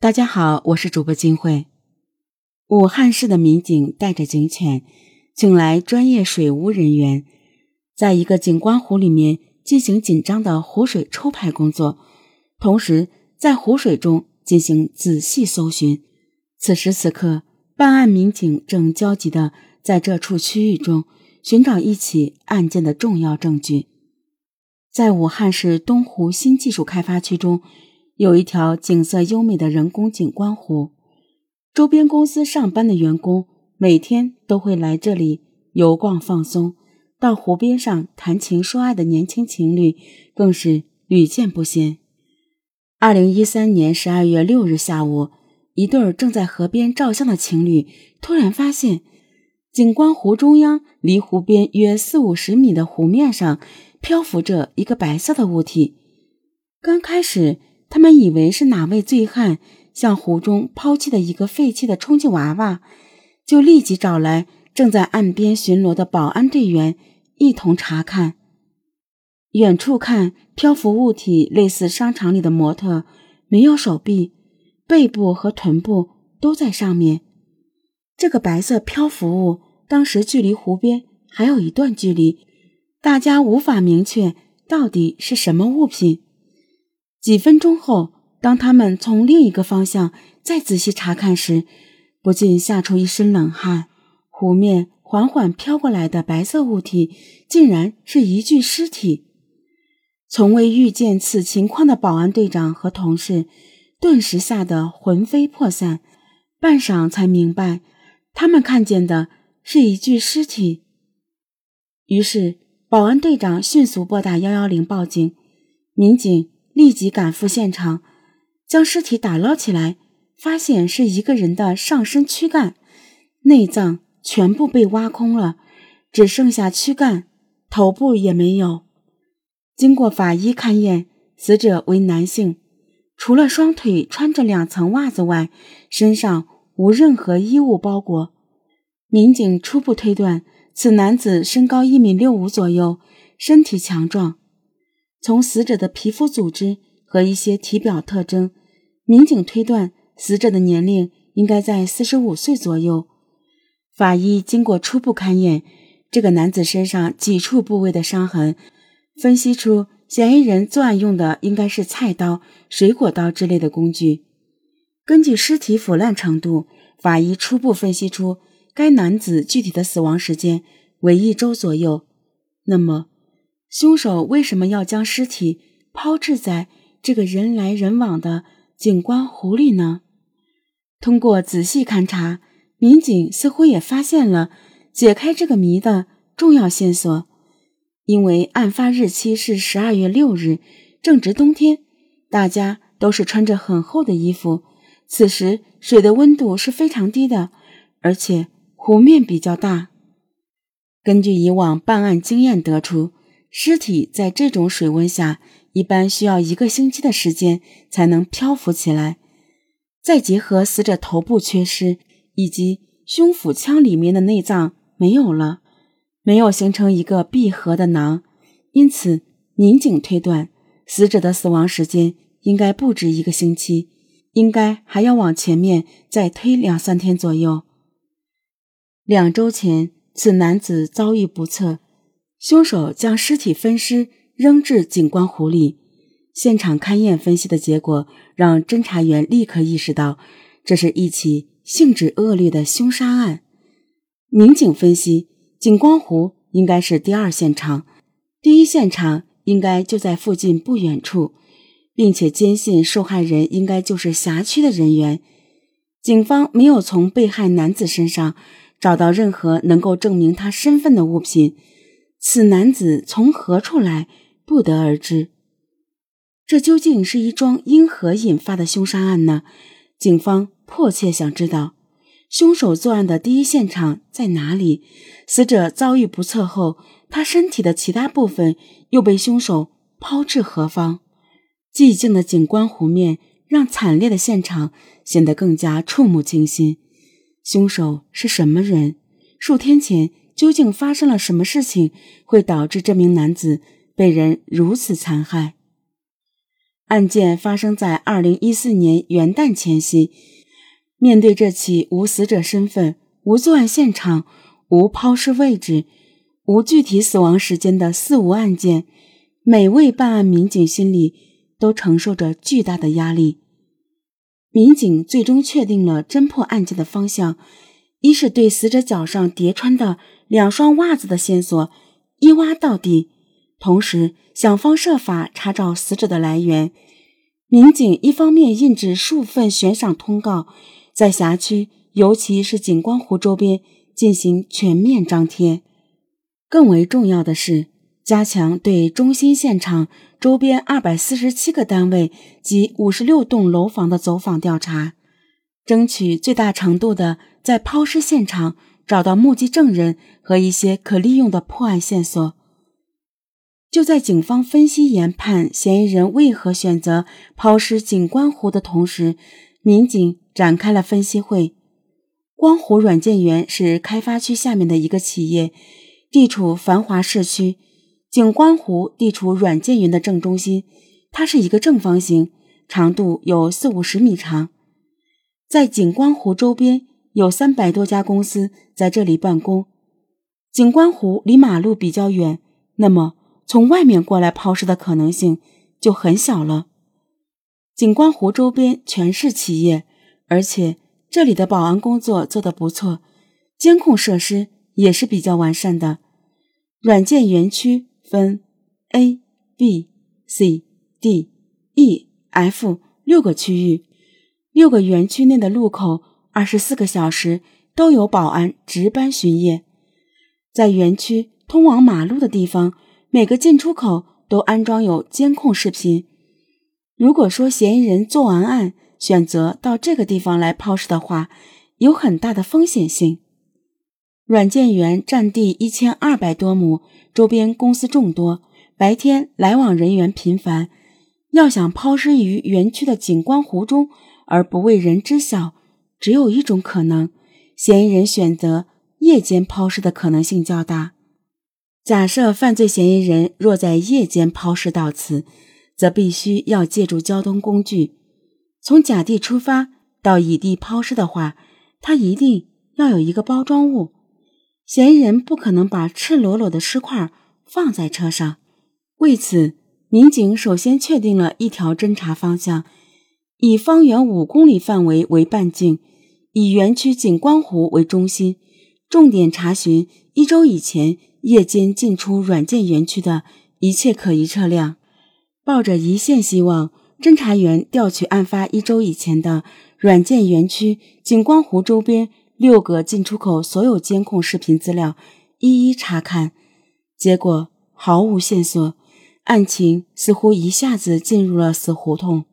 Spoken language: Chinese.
大家好，我是主播金慧。武汉市的民警带着警犬，请来专业水务人员，在一个景观湖里面进行紧张的湖水抽排工作，同时在湖水中进行仔细搜寻。此时此刻，办案民警正焦急的在这处区域中寻找一起案件的重要证据。在武汉市东湖新技术开发区中。有一条景色优美的人工景观湖，周边公司上班的员工每天都会来这里游逛放松，到湖边上谈情说爱的年轻情侣更是屡见不鲜。二零一三年十二月六日下午，一对正在河边照相的情侣突然发现，景观湖中央离湖边约四五十米的湖面上漂浮着一个白色的物体。刚开始。他们以为是哪位醉汉向湖中抛弃的一个废弃的充气娃娃，就立即找来正在岸边巡逻的保安队员一同查看。远处看，漂浮物体类似商场里的模特，没有手臂，背部和臀部都在上面。这个白色漂浮物当时距离湖边还有一段距离，大家无法明确到底是什么物品。几分钟后，当他们从另一个方向再仔细查看时，不禁吓出一身冷汗。湖面缓缓飘过来的白色物体，竟然是一具尸体。从未遇见此情况的保安队长和同事，顿时吓得魂飞魄散，半晌才明白，他们看见的是一具尸体。于是，保安队长迅速拨打幺幺零报警，民警。立即赶赴现场，将尸体打捞起来，发现是一个人的上身躯干，内脏全部被挖空了，只剩下躯干，头部也没有。经过法医勘验，死者为男性，除了双腿穿着两层袜子外，身上无任何衣物包裹。民警初步推断，此男子身高一米六五左右，身体强壮。从死者的皮肤组织和一些体表特征，民警推断死者的年龄应该在四十五岁左右。法医经过初步勘验，这个男子身上几处部位的伤痕，分析出嫌疑人作案用的应该是菜刀、水果刀之类的工具。根据尸体腐烂程度，法医初步分析出该男子具体的死亡时间为一周左右。那么，凶手为什么要将尸体抛掷在这个人来人往的景观湖里呢？通过仔细勘查，民警似乎也发现了解开这个谜的重要线索。因为案发日期是十二月六日，正值冬天，大家都是穿着很厚的衣服。此时水的温度是非常低的，而且湖面比较大。根据以往办案经验得出。尸体在这种水温下，一般需要一个星期的时间才能漂浮起来。再结合死者头部缺失，以及胸腹腔里面的内脏没有了，没有形成一个闭合的囊，因此民警推断，死者的死亡时间应该不止一个星期，应该还要往前面再推两三天左右。两周前，此男子遭遇不测。凶手将尸体分尸扔至景观湖里，现场勘验分析的结果让侦查员立刻意识到，这是一起性质恶劣的凶杀案。民警分析，景观湖应该是第二现场，第一现场应该就在附近不远处，并且坚信受害人应该就是辖区的人员。警方没有从被害男子身上找到任何能够证明他身份的物品。此男子从何处来，不得而知。这究竟是一桩因何引发的凶杀案呢？警方迫切想知道，凶手作案的第一现场在哪里？死者遭遇不测后，他身体的其他部分又被凶手抛至何方？寂静的景观湖面让惨烈的现场显得更加触目惊心。凶手是什么人？数天前。究竟发生了什么事情，会导致这名男子被人如此残害？案件发生在二零一四年元旦前夕。面对这起无死者身份、无作案现场、无抛尸位置、无具体死亡时间的四无案件，每位办案民警心里都承受着巨大的压力。民警最终确定了侦破案件的方向：一是对死者脚上叠穿的两双袜子的线索一挖到底，同时想方设法查找死者的来源。民警一方面印制数份悬赏通告。在辖区，尤其是景观湖周边进行全面张贴。更为重要的是，加强对中心现场周边二百四十七个单位及五十六栋楼房的走访调查，争取最大程度的在抛尸现场找到目击证人和一些可利用的破案线索。就在警方分析研判嫌疑人为何选择抛尸景观湖的同时，民警。展开了分析会。光湖软件园是开发区下面的一个企业，地处繁华市区。景观湖地处软件园的正中心，它是一个正方形，长度有四五十米长。在景观湖周边有三百多家公司在这里办公。景观湖离马路比较远，那么从外面过来抛尸的可能性就很小了。景观湖周边全是企业。而且这里的保安工作做得不错，监控设施也是比较完善的。软件园区分 A、B、C、D、E、F 六个区域，六个园区内的路口二十四个小时都有保安值班巡夜。在园区通往马路的地方，每个进出口都安装有监控视频。如果说嫌疑人做完案，选择到这个地方来抛尸的话，有很大的风险性。软件园占地一千二百多亩，周边公司众多，白天来往人员频繁。要想抛尸于园区的景观湖中而不为人知晓，只有一种可能：嫌疑人选择夜间抛尸的可能性较大。假设犯罪嫌疑人若在夜间抛尸到此，则必须要借助交通工具。从甲地出发到乙地抛尸的话，他一定要有一个包装物。嫌疑人不可能把赤裸裸的尸块放在车上。为此，民警首先确定了一条侦查方向：以方圆五公里范围为半径，以园区景观湖为中心，重点查询一周以前夜间进出软件园区的一切可疑车辆。抱着一线希望。侦查员调取案发一周以前的软件园区景观湖周边六个进出口所有监控视频资料，一一查看，结果毫无线索，案情似乎一下子进入了死胡同。